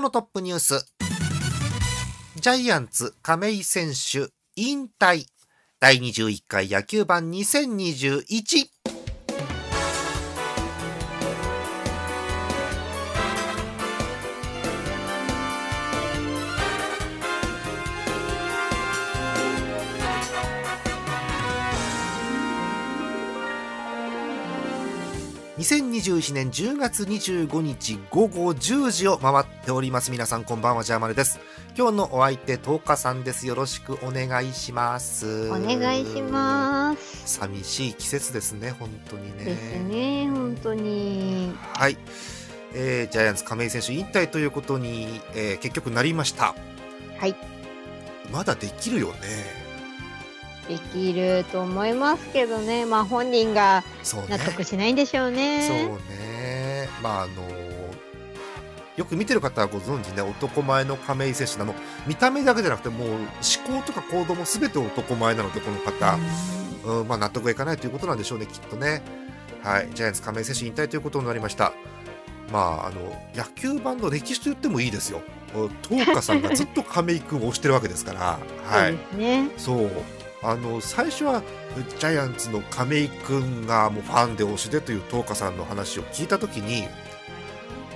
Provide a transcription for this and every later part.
日のトップニュース。ジャイアンツ亀井選手引退。第21回野球盤2021 2021年10月25日午後10時を回っております。皆さんこんばんは。ジャーマネです。今日のお相手10日さんです。よろしくお願いします。お願いします。寂しい季節ですね。本当にね。ですね。本当に。はい、えー、ジャイアンツ亀井選手引退ということに、えー、結局なりました。はい。まだできるよねできると思いますけどね、まあ本人が納得しないんでしょうね。そうね。まああのよく見てる方はご存知ね。男前の亀井選手なの。見た目だけじゃなくてもう思考とか行動も全て男前なのでこの方、うん、まあ、納得がいかないということなんでしょうねきっとね。はい。ジャイアンツ亀井選手引退ということになりました。まああの野球盤の歴史と言ってもいいですよ。東花さんがずっと亀井君を推してるわけですから。はい。そうね。そうあの最初はジャイアンツの亀井君がもうファンで推しでという東花さんの話を聞いた時に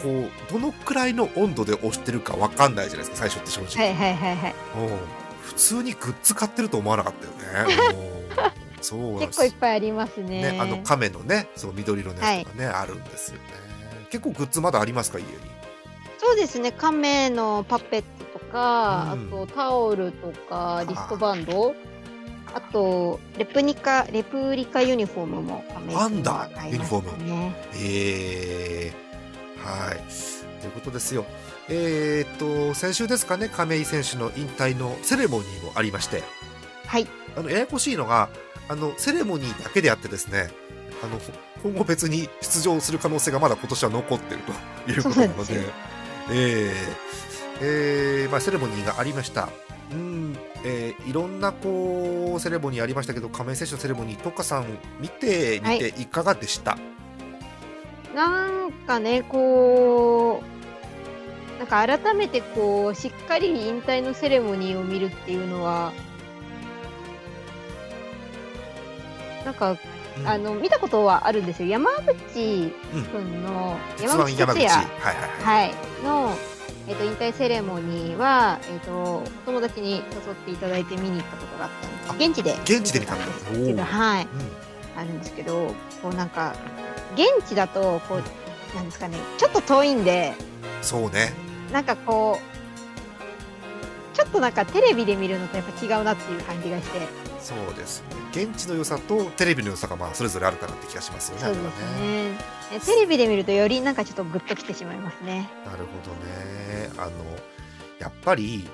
こうどのくらいの温度で推してるか分かんないじゃないですか最初って正直、はいはいはいはい。普通にグッズ買ってると思わなかったよね。そう結構いっぱいありますね。ねあの亀のねそう緑色のやつとかね、あるんですよね。結構グッズまだありますか家に？そうですね。亀のパペットとか、うん。あとタオルとかリストバンドあとレプニカレプリカユニフォームも亀井あんだ君は買いましたね。えー、はい。ということですよ。えー、っと先週ですかね亀井選手の引退のセレモニーもありまして。はい。あのややこしいのがあのセレモニーだけであってですねあの今後別に出場する可能性がまだ今年は残っているということなので。でえーえーまあ、セレモニーがありました。うん。えーいろんなこうセレモニーありましたけど亀井選手のセレモニーとかさん見てみてい。かがでした、なんかねこうなんか改めてこうしっかり引退のセレモニーを見るっていうのはなんか、うん。あの見たことはあるんですよ。山口うん君の実山口は山口。哲也、はいはいはい。はい、の、えっと引退セレモニーは、えっとお友達に誘っていただいて見に行ったことがあったんです。現地で。現地で見たんだ。ですけどはい。うん。あるんですけどこうなんか現地だとこうなんですかねちょっと遠いんでそうね。なんかこうちょっとなんかテレビで見るのとやっぱ違うなっていう感じがしてそうですね。現地の良さとテレビの良さがまあそれぞれあるかなって気がしますよねそうですね。えテレビで見るとよりなんかちょっとグッときてしまいますね。なるほどね。あのやっぱり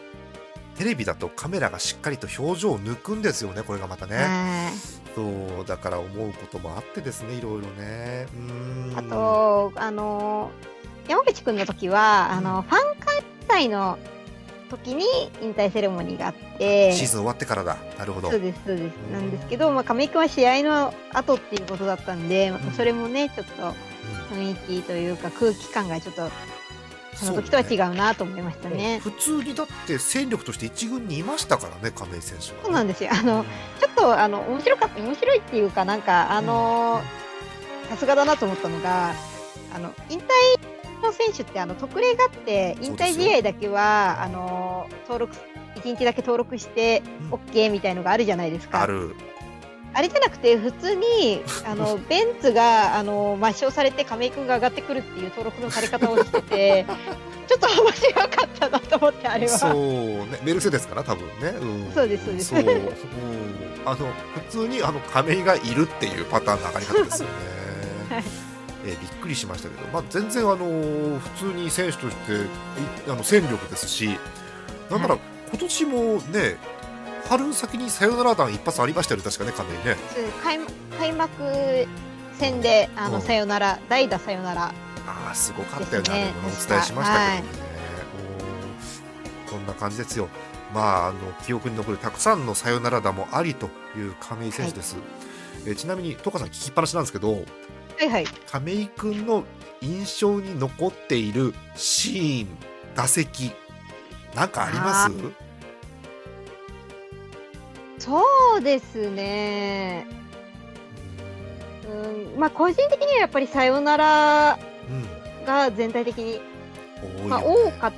テレビだとカメラがしっかりと表情を抜くんですよねこれがまたね。はい。そうだから思うこともあってですねいろいろね。あとあの山口くんの時はあのファン開催の時に引退セレモニーがあって。シーズン終わってからだ。なるほど。そうですそうです。うん。なんですけど、まあ、亀井君は試合の後っていうことだったんで、またそれもねちょっとうん雰囲気というか空気感がちょっとその時とは違うなと思いましたね。普通にだって戦力として一軍にいましたからね亀井選手は、ね、そうなんですよ。あのちょっとあの面白かった面白いっていうかなんかあのさすがだなと思ったのがあの引退の選手ってあの特例があって引退試合だけはあの登録1日だけ登録してうん。OK みたいのがあるじゃないですか。ある。あれじゃなくて普通にあの ベンツがあの抹消されて亀井君が上がってくるっていう登録のされ方をしてて ちょっと面白かったなと思ってあれは。そうね。メルセデスかな多分ね、うん、そうですそうです。そう、う。ん、あの普通にあの亀井がいるっていうパターンの上がり方ですよね。はいえーびっくりしましたけど、まあ、全然、あのー普通に選手としていあの戦力ですしなんなら、はい。今年もね春先にサヨナラ弾一発ありましたよね確かね亀井ね。そう開幕開幕戦であうん。のさよなら代打さよならああすごかったよねね。あれもお伝えしましたけどね、おーこんな感じですよ。まああの記憶に残るたくさんのサヨナラ打もありという亀井選手です、えーちなみにトカさん聞きっぱなしなんですけどはいはい。亀井君の印象に残っているシーン打席。なんかあります？そうですね。うんまあ個人的にはやっぱりさよならうん。が全体的に、まあ、多かっ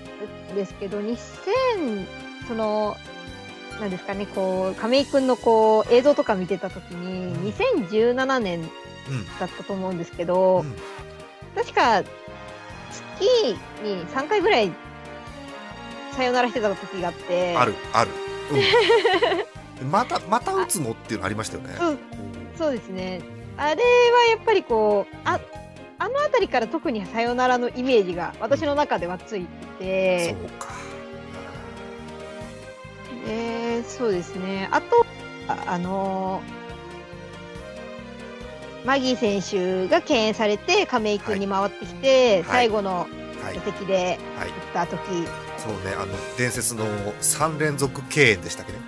たですけど2000そのなんですかねこう亀井君のこう映像とか見てた時に2017年うんだったと思うんですけど、うん。確か月に3回ぐらいさよならしてた時があって。あるある、うん、またまた打つのっていうのありましたよね。そううんそうですね。あれはやっぱりこうああの辺りから特にさよならのイメージが私の中ではついて。そうか。でそうですね。あとああのマギー選手が敬遠されて亀井君に回ってきて、はい。最後のはい。打席ではい。打った時、そうねあの伝説の3連続敬遠でしたっけね？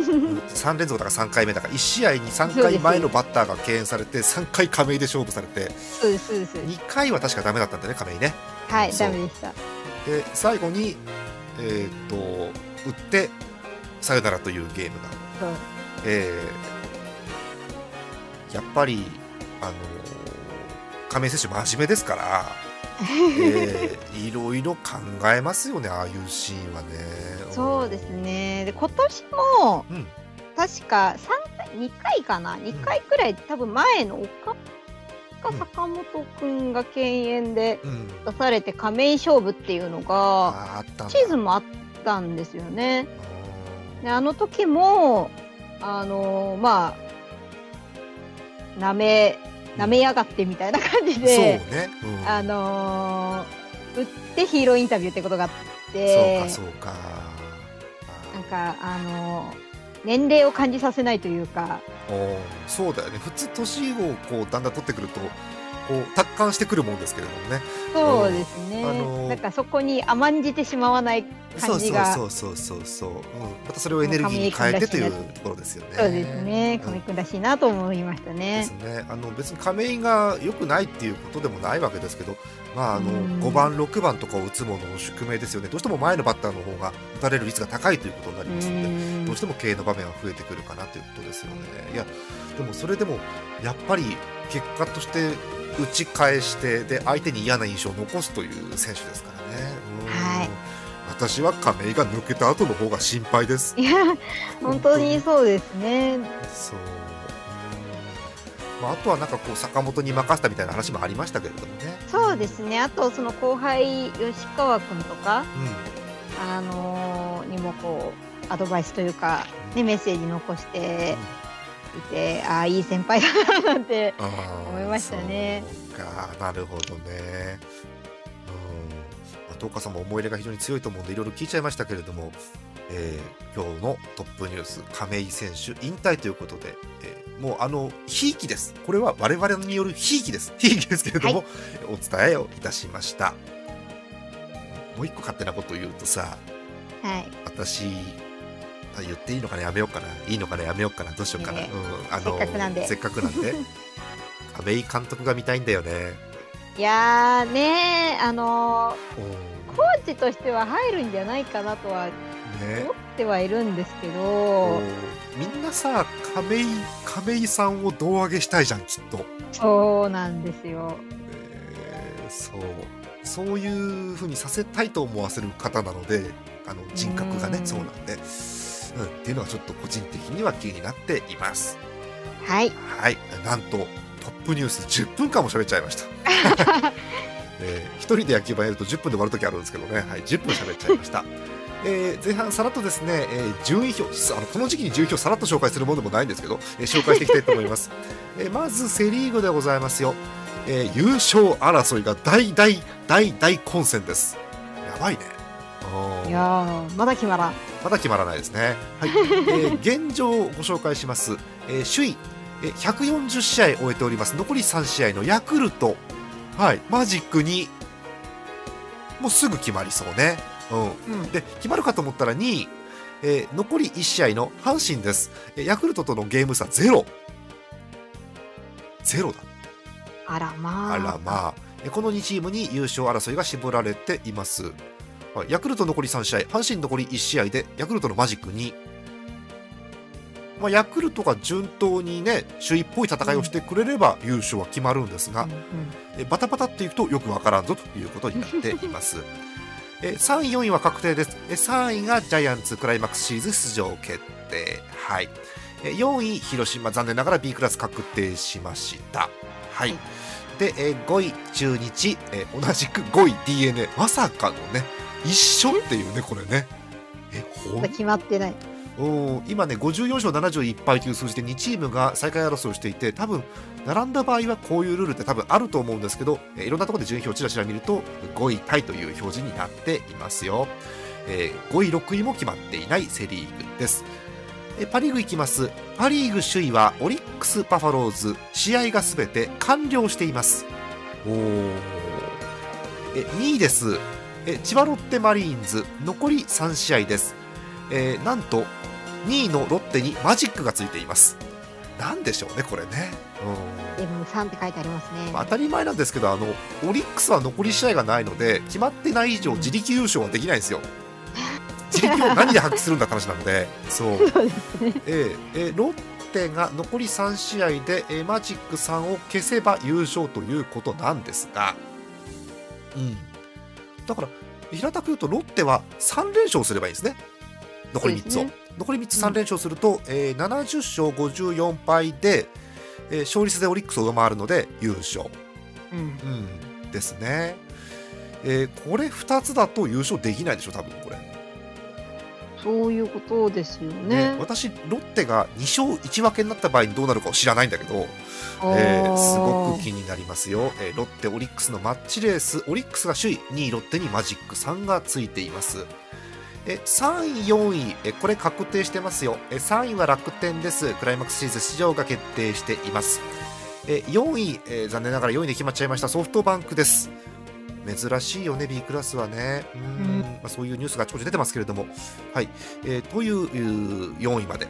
うん3連続だから3回目だから1試合に3回前のバッターが敬遠されて3回亀井で勝負されて。そうですそうです。2回は確かダメだったんだね亀井ね。はいダメでした。で最後にえーっと打ってサヨナラというゲームが。そう。えーやっぱりあのー亀井選手真面目ですから、えーいろいろ考えますよねああいうシーンはね。そうですね。で今年もうん。確か3回2回かな？2回くらい多分前の岡かうん。坂本君が敬遠でうん。出されて亀井勝負っていうのがシーズンもあったんですよね。あであの時もあのまあなめなめやがってみたいな感じーそうで、ね、うん、あのー打ってヒーローインタビューってことがあっそうてかそうか。なんかあのー年齢を感じさせないというか。おーそうだよね。普通年をこうだんだん取ってくるとこう達観してくるもんですけれどもね。そうですね、あのーなんかそこに甘んじてしまわないそうそう感じが。そうそうそうそう、う。ん、またそれをエネルギーに変えてというところですよね。そうですね。うん。亀井君らしいなと思いましたでねす。ね。あの別に亀井が良くないっていうことでもないわけですけど、まあ、あのうん。5番、6番とかを打つものの宿命ですよね。どうしても前のバッターの方が打たれる率が高いということになりますので。うん。どうしても経営の場面は増えてくるかなということですよね。いやでもそれでもやっぱり結果として打ち返してで相手に嫌な印象を残すという選手ですからね。うんはい私は亀井が抜けた後の方が心配です。いや本当にそうですね。そう。うんまあ、あとはなんかこう坂本に任せたみたいな話もありましたけれどもね。そうですね。あとその後輩吉川君とかうん。あのーにもこうアドバイスというかねメッセージ残していて、ああいい先輩だななんて。思いましたねか、なるほどね。うん。まあ、東花さんも思い入れが非常に強いと思うんで、いろいろ聞いちゃいましたけれども。えー今日のトップニュース、亀井選手引退ということで。えーもうあのひいきです。これは我々によるひいきです。ひいきですけれども、はお伝えをいたしました。もう一個勝手なことを言うとさ、はい。私あ言っていいのかなやめようかな。いいのかなやめようかな。どうしようかな、ねうん、あのせっかくなんで。せっかくなんで。亀井監督が見たいんだよね。いやーねあのおー。コーチとしては入るんじゃないかなとはね。思ってはいるんですけおど、みんなさ亀井亀井さんを胴上げしたいじゃんきっと、そうなんですよ。えーそう。そういうふうにさせたいと思わせる方なのであの人格がねうん。そうなんで、うん、っていうのはちょっと個人的には気になっています。はい。はい、なんとトップニュース10分間も喋っちゃいました。えー一人で野球盤やると10分で終わる時あるんですけどね、はい、10分喋っちゃいました。えー前半さらっとですね、えー順位表あのこの時期に順位表さらっと紹介するものでもないんですけど、えー紹介していきたいと思います、えーまずセ・リーグでございますよ、えー優勝争いが大大大大混戦です。やばいね。うんいやーまだ決まらん。まだ決まらないですね。はい、えー現状をご紹介します。えー首位、えー140試合終えております。残り3試合のヤクルト、はい、マジックに、もうすぐ決まりそうね。うん。うん。で、決まるかと思ったら2位、えー残り1試合の阪神です。えーヤクルトとのゲーム差ゼロ。ゼロだ。あらまあ。あらまあ、えこの2チームに優勝争いが絞られています。はいヤクルト残り3試合、阪神残り1試合で、ヤクルトのマジック2。まあ、ヤクルトが順当にね、首位っぽい戦いをしてくれれば優勝は決まるんですがうん、うんえバタバタっていくとよくわからんぞということになっています。え3位、4位は確定です。え3位がジャイアンツクライマックスシリーズ出場決定。はい。え4位、広島、残念ながら B クラス確定しました。はい。で、え5位、中日、え同じく5位、d n a まさかのね、一緒っていうね、これね。え、ほん？決まってない。うん今ね54勝71敗という数字で2チームが最下位争いをしていて多分並んだ場合はこういうルールって多分あると思うんですけどえーいろんなところで順位表をちらちら見ると5位タイという表示になっていますよ、えー5位6位も決まっていないセ・リーグです。えーパ・リーグいきます。パ・リーグ首位はオリックス・バファローズ。試合がすべて完了しています。おー。え2位ですえ千葉ロッテマリーンズ残り3試合です。えーなんと2位のロッテにマジックがついています。なんでしょうねこれね、うん。でも3って書いてありますね。まあ当たり前なんですけどあのオリックスは残り試合がないので決まってない以上うん。自力優勝はできないんですよ。自力を何で発揮するんだって話なのでそう。そうですね。えええロッテが残り3試合で、えーマジック3を消せば優勝ということなんですが、うん、だから平たく言うとロッテは3連勝すればいいんですね。残り3つを、そうです残り3つ3連勝すると、えー70勝54敗で、えー勝率でオリックスを上回るので優勝、うん。うん、ですね、えーこれ2つだと優勝できないでしょ多分これそういうことですよね。ね。私ロッテが2勝1分けになった場合にどうなるかを知らないんだけど、えーすごく気になりますよ、えーロッテオリックスのマッチレース。オリックスが首位2位ロッテにマジック3がついています。え3位4位えこれ確定してますよ。え3位は楽天です。クライマックスシリーズ出場が決定しています。え4位、えー残念ながら4位で決まっちゃいましたソフトバンクです珍しいよね B クラスはね。うん。うん。まあ、そういうニュースがあちこち出てますけれども。はい、えーといううー4位まで。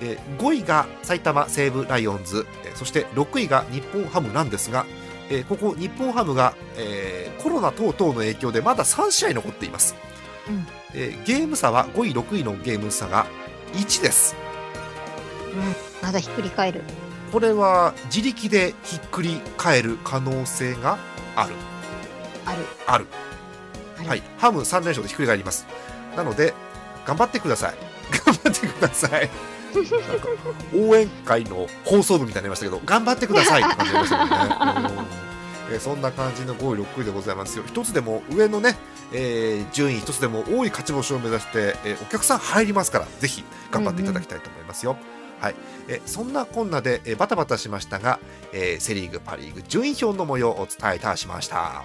えー5位が埼玉西武ライオンズ、えーそして6位が日本ハムなんですが、えーここ日本ハムが、えーコロナ等々の影響でまだ3試合残っています、うん。えーゲーム差は5位6位のゲーム差が1です。うん。まだひっくり返る。これは自力でひっくり返る可能性があるある。ある。はい、ハム3連勝でひっくり返ります。なので頑張ってください。頑張ってください。応援会の放送部みたいになりましたけど頑張ってくださいって感じましたね。うん。えーそんな感じの5位6位でございますよ。一つでも上のね、えー順位一つでも多い勝ち星を目指して、えーお客さん入りますからぜひ頑張っていただきたいと思いますよ、はい、えーそんなこんなで、えーバタバタしましたが、えーセ・リーグパ・リーグ順位表の模様をお伝えいたしました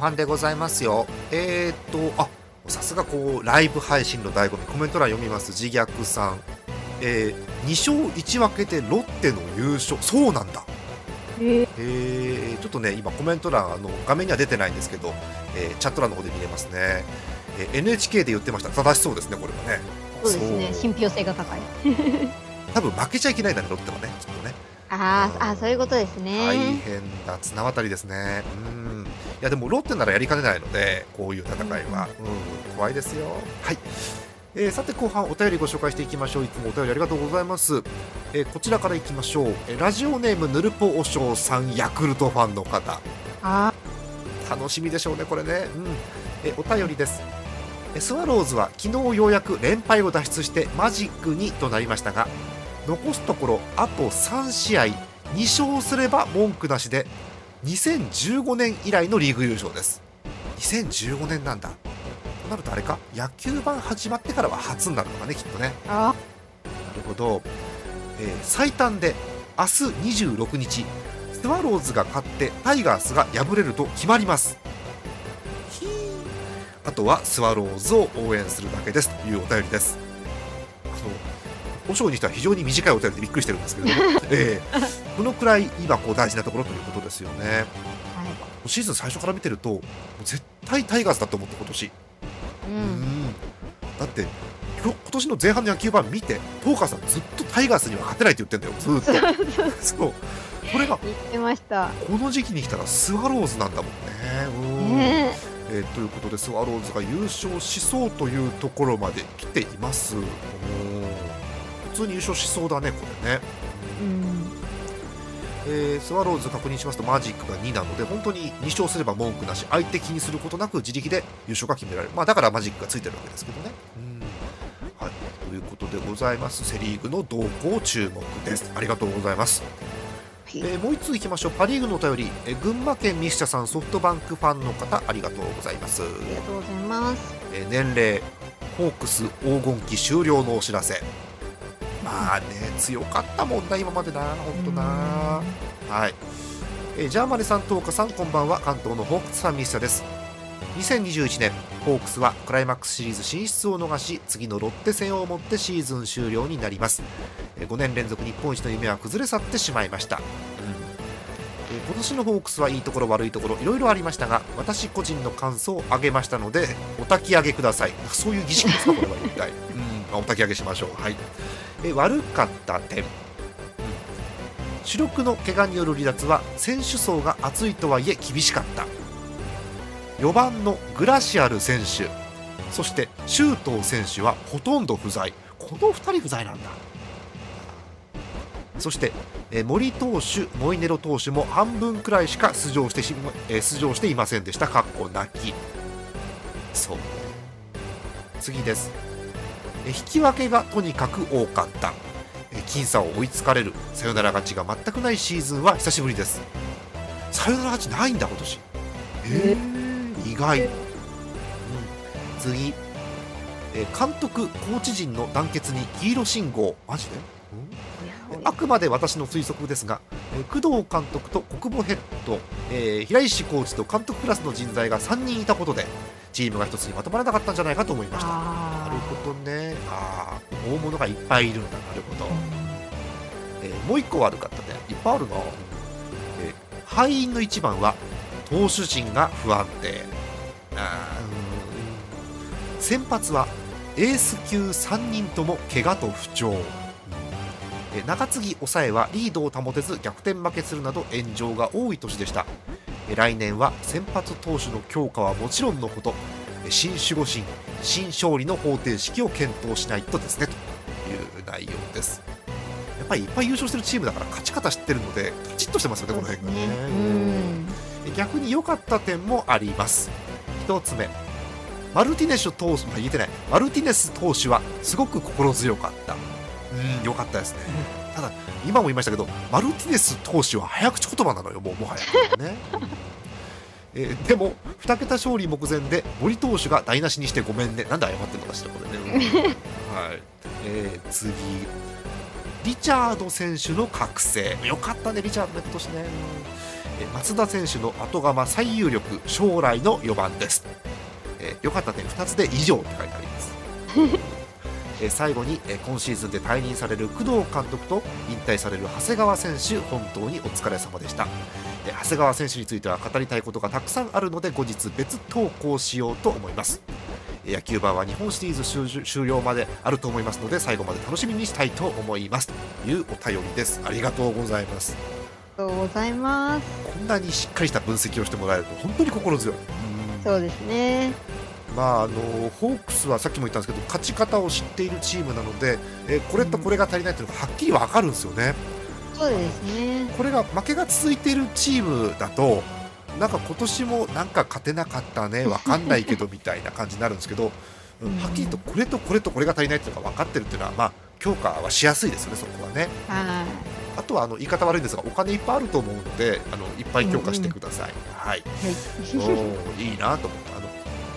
半でございますよ。えー、っとあさすがこうライブ配信の醍醐味。コメント欄読みます。自虐さん。えー、2勝1分けでロッテの優勝。そうなんだ。えー、えー、ちょっとね今コメント欄あの画面には出てないんですけど、えーチャット欄の方で見れますね、えー NHK で言ってました。正しそうですねこれはね。そうですね。信憑性が高い。多分負けちゃいけないんだねロッテはねきっとね。あーあー、そういうことです大ね。変だ。綱渡りですね。うんやでもロッテならやりかねないのでこういう戦いは、うん、怖いですよ。はい。えーさて後半お便りご紹介していきましょう。いつもお便りありがとうございます、えーこちらからいきましょう、えーラジオネームヌルポおしょうさんヤクルトファンの方。あ楽しみでしょうねこれね、うん、えお便りです。えスワローズは昨日ようやく連敗を脱出してマジック2となりましたが残すところあと3試合2勝すれば文句なしで2015年以来のリーグ優勝です。2015年なんだ。となるとあれか？野球盤始まってからは初になるのかねきっとね。あなるほど、えー最短で明日26日スワローズが勝ってタイガースが敗れると決まります。あとはスワローズを応援するだけです。というお便りですあのお正にしては非常に短いお便りでびっくりしてるんですけれども、えーこのくらい今こう大事なところということですよね。はい。シーズン最初から見てると絶対タイガースだと思って今年。ううん。んだって今年の前半の野球盤見てトーカーさんずっとタイガースには勝てないって言ってんだよ。ずーっと。そう。これが言ってました。この時期に来たらスワローズなんだもんね。うん。ね。えーということでスワローズが優勝しそうというところまで来ています。うん普通に優勝しそうだねこれね。うん。えースワローズ確認しますとマジックが2なので本当に2勝すれば文句なし相手気にすることなく自力で優勝が決められる、まあ、だからマジックがついてるわけですけどね。うん。はい、ということでございます。セ・リーグの動向注目です。ありがとうございます、はい。えーもう1通いきましょう。パ・リーグのお便り、えー群馬県ミスチャさんソフトバンクファンの方ありがとうございます、ありがとうございます。えー年齢ホークス黄金期終了のお知らせまあね強かったもんな今までな本当な。はい、えージャーマネさんと岡さんこんばんは。関東のホークスファンミスタです。2021年ホークスはクライマックスシリーズ進出を逃し次のロッテ戦をもってシーズン終了になります。えー5年連続日本一の夢は崩れ去ってしまいました、うん。えー今年のホークスはいいところ悪いところいろいろありましたが私個人の感想を挙げましたのでお焚き上げください。そういう儀式ですかこれは一体、うんまあお焚き上げしましょうはいえ悪かった点主力の怪我による離脱は選手層が厚いとはいえ厳しかった4番のグラシアル選手そして周東選手はほとんど不在この2人不在なんだそして、え森投手、モイネロ投手も半分くらいしか出場してし、え出場していませんでした。かっこ泣き。そう。次です。えー引き分けがとにかく多かった。えー僅差を追いつかれるサヨナラ勝ちが全くないシーズンは久しぶりです。サヨナラ勝ちないんだ今年。えー、意外。うん、次、えー監督コーチ陣の団結に黄色信号マジで、うんあくまで私の推測ですが、えー工藤監督と国保ヘッド、えー平石コーチと監督クラスの人材が3人いたことでチームが一つにまとまらなかったんじゃないかと思いました。なるあほどね。あー大物がいっぱいいるんだ。なるほど、えーもう一個悪かったねいっぱいあるな、えー敗因の一番は投手陣が不安定。あ先発はエース級3人とも怪我と不調。えー中継ぎ抑えはリードを保てず逆転負けするなど炎上が多い年でした。えー来年は先発投手の強化はもちろんのことえー新守護神新勝利の方程式を検討しないとですねという内容です。やっぱりいっぱい優勝してるチームだから勝ち方知ってるのでカチッとしてますよねこの辺がね。うん。え逆に良かった点もあります。一つ目マルティネス投手、まあ、言えてない。マルティネス投手はすごく心強かった。うん良かったですねただ今も言いましたけどマルティネス投手は早口言葉なのよもうもはや。ね、えーでも2桁勝利目前で森投手が台無しにしてごめんね。なんで謝ってるのかしらこれね、う んはい。えー次。リチャード選手の覚醒。よかったねリチャードね今年ね。えー松田選手の後釜最有力将来の4番です、えー良かった点2つで以上って書いてあります。え ー最後に、えー今シーズンで退任される工藤監督と引退される長谷川選手本当にお疲れ様でした、えー長谷川選手については語りたいことがたくさんあるので後日別投稿しようと思いますえー野球盤は日本シリーズ終終了まであると思いますので最後まで楽しみにしたいと思いますというお便りですありがとうございますあとうございます。こんなにしっかりした分析をしてもらえると本当に心強い。うんそうですね。まあ、あのホークスはさっきも言ったんですけど勝ち方を知っているチームなので、えーこれとこれが足りないというのがはっきり分かるんですよね。そうですね。これが負けが続いているチームだとなんか今年もなんか勝てなかったね分かんないけどみたいな感じになるんですけど、うんはっきりとこれとこれとこれが足りないっていうのが分かってるっていうのは、まあ、強化はしやすいですよね、そこはね。はあとはあの言い方悪いんですがお金いっぱいあると思うのであのいっぱい強化してください。はいい。はい。おーいいなと思って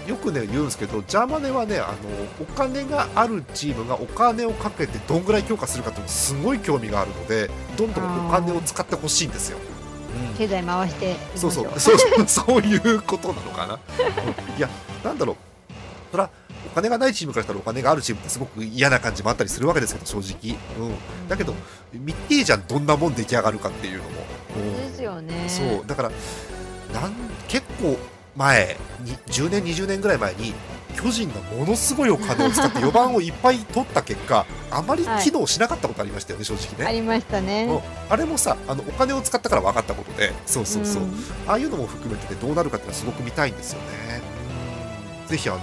よくね言うんですけどジャーマネはねあのお金があるチームがお金をかけてどんぐらい強化するかってすごい興味があるのでどんどんお金を使ってほしいんですよ。うん。経済回して。そうそうそうそうそういうことなのかな。うん。いやなんだろう。そらお金がないチームからしたらお金があるチームってすごく嫌な感じもあったりするわけですけど正直、うん、だけど見てえじゃんどんなもん出来上がるかっていうのも、うんですよね。そう。だからなん結構前に10年20年ぐらい前に巨人がものすごいお金を使って4番をいっぱい取った結果 あまり機能しなかったことありましたよね、正直ね。ありましたね。あれもさあのお金を使ったから分かったことで。そうそうそう、ん。ああいうのも含めて、ね、どうなるかっていうのはすごく見たいんですよね。うん。ぜひあの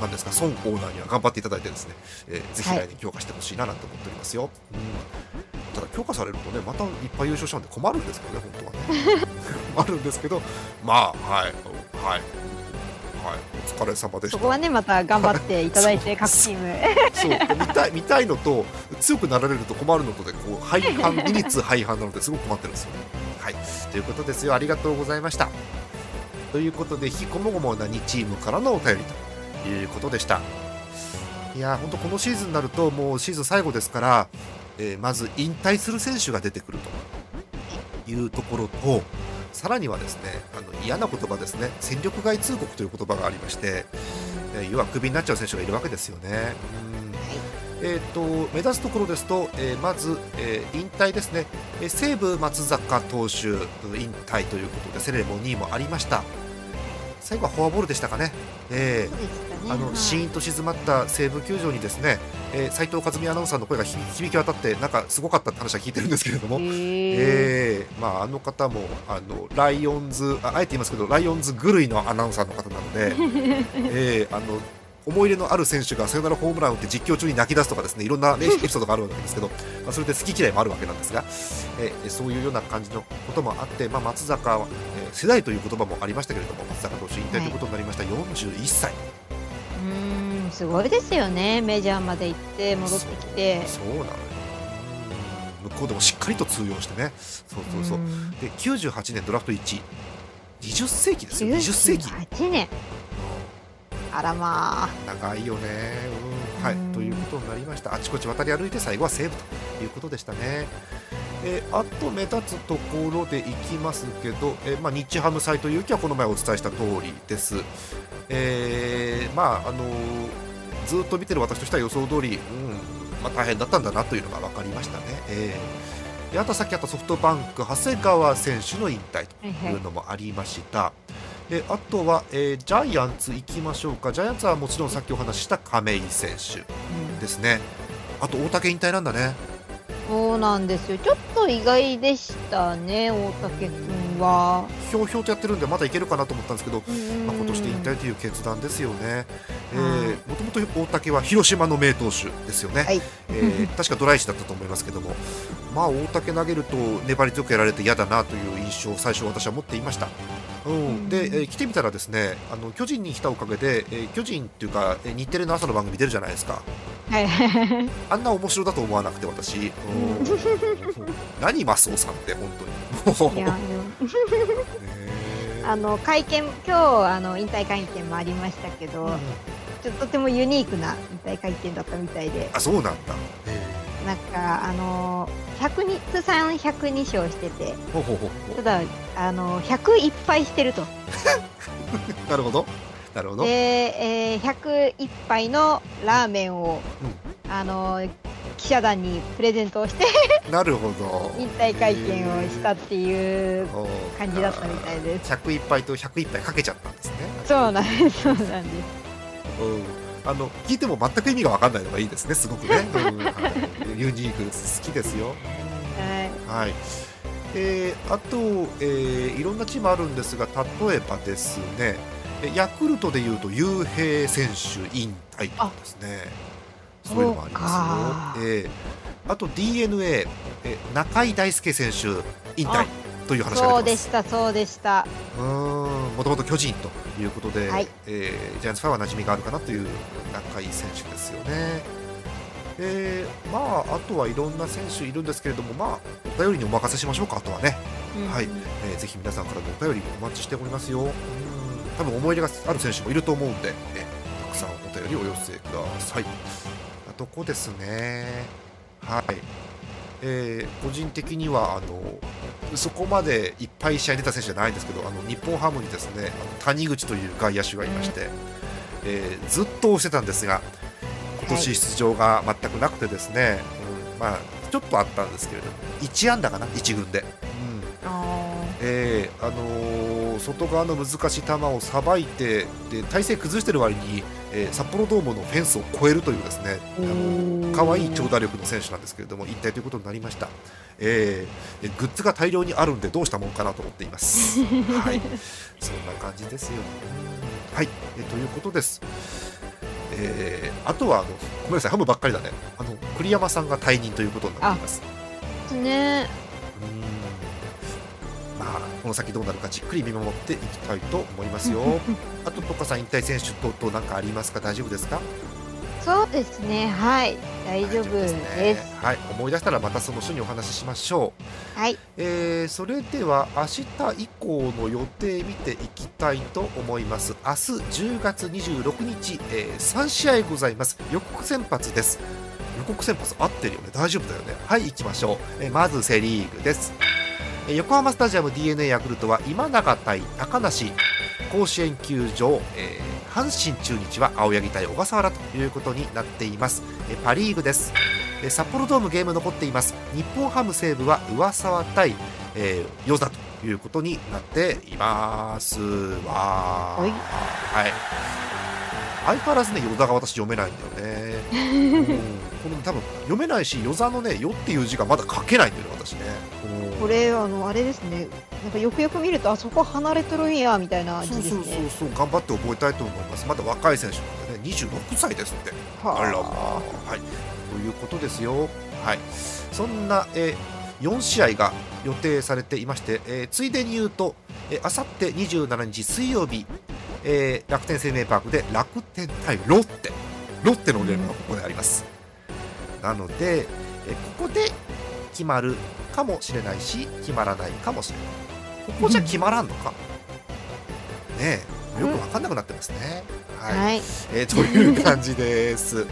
なんですか孫オーナーには頑張っていただいてですね、えーぜひ来年強化してほしいななんて思っておりますよ。うん。ただ強化されるとねまたいっぱい優勝しちゃうんで困るんですけどね本当はね 困るんですけどまあはいはいはいお疲れ様でしたそこはね、また頑張っていただいて、各チーム。そう見たい見たいのと強くなられると困るのとでこう廃反二律廃反なのですごく困ってるんですよね。はいということですよありがとうございました。ということで引きこもごもな2チームからのお便りということでした。いやー本当このシーズンになるともうシーズン最後ですから、えーまず引退する選手が出てくるというところとさらにはですねあの嫌な言葉ですね。戦力外通告という言葉がありまして、えー要はクビになっちゃう選手がいるわけですよね。うん。えー、と目指すところですと、えーまず、えー引退ですね、えー西武松坂投手引退ということでセレモニーもありました最後はフォアボールでしたかね、え。あのはい。シーンと静まった西武球場にですね、えー斉藤和美アナウンサーの声が響響き渡ってなんかすごかったって話は聞いてるんですけれども、へー。えーまあ、あの方もあのライオンズああえて言いますけどライオンズ狂いのアナウンサーの方なので、えーあの思い入れのある選手がサヨナラホームランを打って実況中に泣き出すとかですねいろんな、ね、エピソードがあるわけですけど、まあ、それで好き嫌いもあるわけなんですが、えーそういうような感じのこともあって、まあ、松坂世代という言葉もありましたけれども松坂投手引退ということになりました、41歳。うーん、すごいですよね。メジャーまで行って、戻ってきて。そうなの向こうでもしっかりと通用してね。そうそうそう。うん。で98年ドラフト1位20世紀ですよ。20世紀。98年。あらまあ。長いよね、うんはいということになりました。あちこち渡り歩いて最後は西武ということでしたね。えーあと目立つところでいきますけど、えーまあ、日ハム斎藤佑樹はこの前お伝えした通りです、えーまああのずっと見てる私としては予想通り、うんまあ、大変だったんだなというのが分かりましたね、えーであとさっきあったソフトバンク長谷川選手の引退といはいいうのもありました。であとは、えージャイアンツ行きましょうか、ジャイアンツはもちろんさっきお話しした亀井選手うんですね、あと大竹引退なんだね、そうなんですよ。ちょっと意外でしたね、大竹君は。ひょうひょうとやってるんで、まだいけるかなと思ったんですけど、まあ、今年で引退という決断ですよね、もともと大竹は広島の名投手ですよね、はい。えー確かドライチだったと思いますけども、まあ、大竹投げると粘り強くやられて嫌だなという印象を最初、私は持っていました。うん、で、えー来てみたらですねあの巨人に来たおかげで、えー巨人っていうか、えー日テレの朝の番組出るじゃないですか。はい。あんな面白だと思わなくて私、うん。何マスオさんって本当に。あの会見、今日あの引退会見もありましたけど、ちょっととてもユニークな引退会見だったみたいで、あそうなんだ、えなんかあの100に通算102勝してて、ーほうほうほうほただあの100いっぱいしてると。う なるほど。なるほど、で、えー、101杯のラーメンを、あの記者団にプレゼントをしてなるほど。引退会見をしたっていう感じだったみたいです。101杯と101杯かけちゃったんですね。そうなんです、そうなんです。うんあの聞いても全く意味が分かんないのがいいですねすごくね、うんはいユニークです好きですよ。はい。はい。えーあと、えーいろんなチームあるんですが例えばですねえヤクルトでいうと雄平選手引退とかですね。そういうのもありますよ、えーあと d n a えー中井大輔選手引退。あという話がそうでした、そうでした。うーんもともと巨人ということで、はいえージャイアンツファンは馴染みがあるかなという中井選手ですよね。えーまあ、あとはいろんな選手いるんですけれども、まあ、お便りにお任せしましょうか、あとはね、はいえーぜひ皆さんからのお便りお待ちしておりますよ。うん多分思い入れがある選手もいると思うんで、えたくさんお便りをお寄せください。あとこですね。はい。えー個人的にはあのそこまでいっぱい試合に出た選手じゃないんですけどあの日本ハムにですねあの谷口という外野手がいまして、えーずっと押してたんですが今年出場が全くなくてですね、うんまあちょっとあったんですけれども1安打かな1軍で。うん。あえーあのー外側の難しい球をさばいてで体勢崩してる割に、えー札幌ドームのフェンスを越えるというですねあの可愛い長打力の選手なんですけれども引退ということになりました、えーえグッズが大量にあるんでどうしたもんかなと思っています。はい。そんな感じですよはい、えーということです。えーあとはあのごめんなさい。ハムばっかりだね。あの栗山さんが退任ということになっています。あ、ね。うん。まあ、この先どうなるかじっくり見守っていきたいと思いますよ。あと、トカさん引退選手等々なんかありますか？大丈夫ですか？そうですね、はい、大丈夫です。ねはい、思い出したらまたその種にお話ししましょう。はい、えーそれでは明日以降の予定見ていきたいと思います。明日10月26日、え3試合ございます。予告先発です。予告先発合ってるよね。大丈夫だよね。はい、行きましょう。えーまずセ・リーグです。えー横浜スタジアム d n a ヤクルトは今永対高梨甲子園球場、えー阪神中日は青柳対小笠原ということになっています、えーパ・リーグです、えー札幌ドームゲーム残っています。日本ハム西武は上沢対、えー、与座ということになっています。わはい。はい。相変わらずね与座が私読めないんだよね、うん、この多分読めないし与座のね「よ」っていう字がまだ書けないんだよね私ね。うん。これ、あの、あれですね。なんかよくよく見ると、あそこ離れとるんやみたいな字ですそうそうそうね。そう頑張って覚えたいと思います。まだ若い選手なんでね26歳ですって。はあ。らまあ。はい。ということですよ。はい。そんな、えー4試合が予定されていまして、えーついでに言うとあさって27日水曜日、えー楽天生命パークで楽天対ロッテ。ロッテのゲームがここでありますなので、えーここで決まるかもしれないし決まらないかもしれないここじゃ決まらんのか？ねえよく分かんなくなってますね、はいはい、えーという感じです。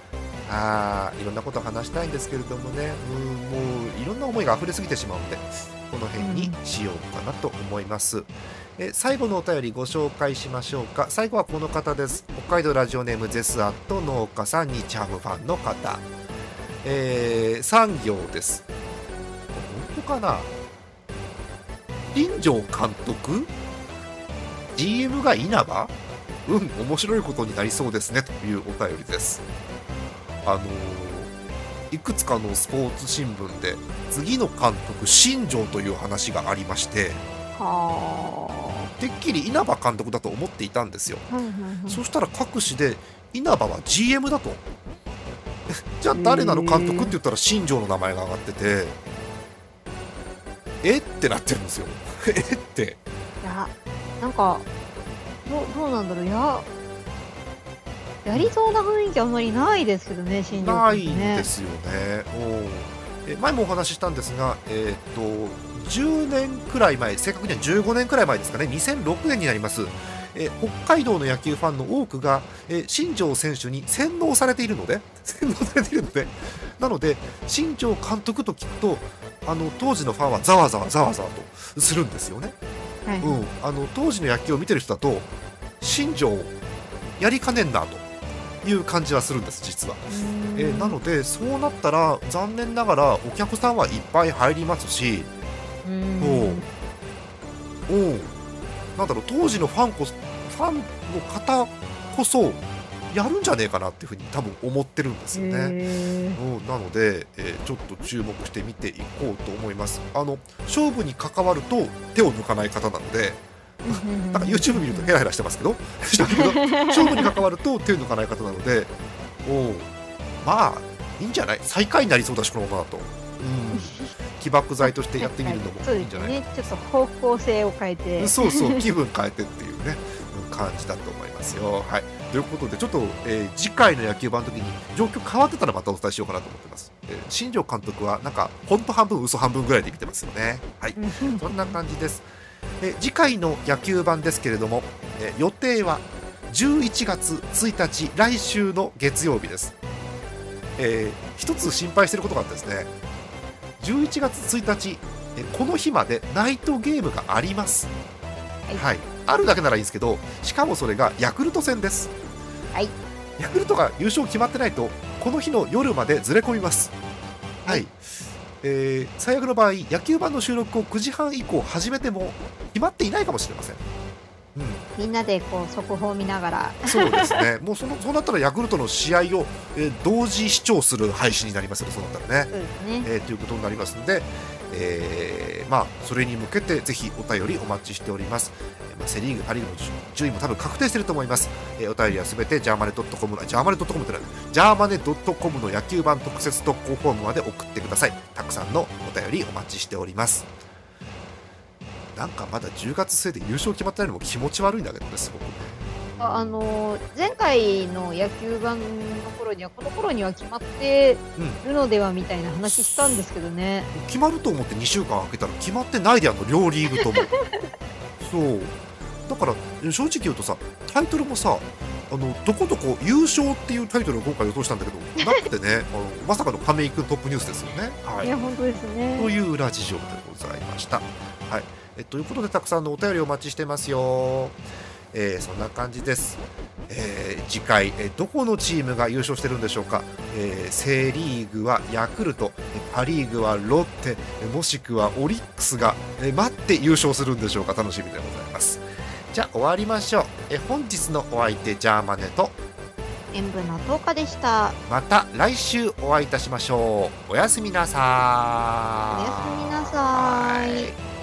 あーいろんなことを話したいんですけれどもね、うん、もういろんな思いが溢れすぎてしまうので、この辺にしようかなと思います。えー最後のお便りご紹介しましょうか。最後はこの方です。北海道ラジオネームゼスアット農家さん日ハムファンの方。え3行です。本当かな？林城監督 ?GM が稲葉？うん、面白いことになりそうですねというお便りです。あのーいくつかのスポーツ新聞で次の監督新庄という話がありましてはてっきり稲葉監督だと思っていたんですよ、そしたら各紙で稲葉は GM だとえ じゃあ誰なの監督って言ったら新庄の名前が上がっててえってなってるんですよ。えって。いや、なんか、どうどうなんだろう、いや、やりそうな雰囲気あんまりないですけどね、新庄ないん。ですよね。う。んえ前もお話ししたんですが、えーっと10年くらい前、正確には15年くらい前ですかね、2006年になります、えー北海道の野球ファンの多くが、えー新庄選手に洗脳されているので、洗脳されているので、なので、新庄監督と聞くと、あの当時のファンはざわざわざわざわとするんですよね。はい。はいうん、あの当時の野球を見てる人だと、新庄、やりかねんなと。いう感じはするんです、実は。えーなのでそうなったら残念ながらお客さんはいっぱい入りますし。うーん。おう。なんだろう当時のファンこそファンの方こそやるんじゃねえかなっていうふうに多分思ってるんですよね。へうん、なので、えーちょっと注目して見ていこうと思います。あの勝負に関わると手を抜かない方なので、ーなんか YouTube 見るとヘラヘラしてますけど、勝負に関わると手を抜かない方なので、おうまあいいんじゃない？最下位になりそうだしこのままだと、うん、起爆剤としてやってみるのもいいんじゃないかね。ちょっと方向性を変えて。そうそう気分変えてっていうねうん感じだと思いますよ。はい、ということでちょっと、えー次回の野球盤の時に状況変わってたらまたお伝えしようかなと思ってます。えー新庄監督はなんか本当半分嘘半分ぐらいで生きてますよね。はいうんそんな感じです。えー次回の野球盤ですけれども、えー予定は11月1日来週の月曜日です。えー一つ心配していることがあってですね11月1日えーこの日までナイトゲームがあります、はいはい、あるだけならいいんですけどしかもそれがヤクルト戦です、はい。ヤクルトが優勝決まってないとこの日の夜までずれ込みます。はい、えー最悪の場合野球盤の収録を9時半以降始めても決まっていないかもしれません、うん、みんなでこう速報を見ながら。そうですね。もうそのそうなったらヤクルトの試合を、えー同時視聴する配信になりますよそうなったらね。ね。えーということになりますので、えーまあ、それに向けてぜひお便りお待ちしております、まあ、セ・リーグ、パ・リーグの順位も多分確定していると思います、えーお便りはすべてジャーマネ .com のジャーマネ .com ってないジャーマネ .com の野球版特設特攻フォームまで送ってください。たくさんのお便りお待ちしております。なんかまだ10月末で優勝決まってないのも気持ち悪いんだけどねすごく。ねああのー前回の野球盤の頃にはこの頃には決まってるのではみたいな話したんですけどね。決まると思って2週間空けたら決まってないであの両リーグとも そうだから正直言うとさタイトルもさあのどこどこ優勝っていうタイトルを今回予想したんだけどなくてね あのまさかの亀井君トップニュースですよね。はいい、や本当ですね。という裏事情でございました。はい、えということでたくさんのお便りお待ちしてますよ。えーそんな感じです。えー次回、えーどこのチームが優勝してるんでしょうか、えーセ・リーグはヤクルトえーパ・リーグはロッテえーもしくはオリックスが、えー待って優勝するんでしょうか。楽しみでございます。じゃあ終わりましょう、えー本日のお相手ジャーマネと塩分の10日でした。また来週お会いいたしましょう。おやすみなさーおやすみなさい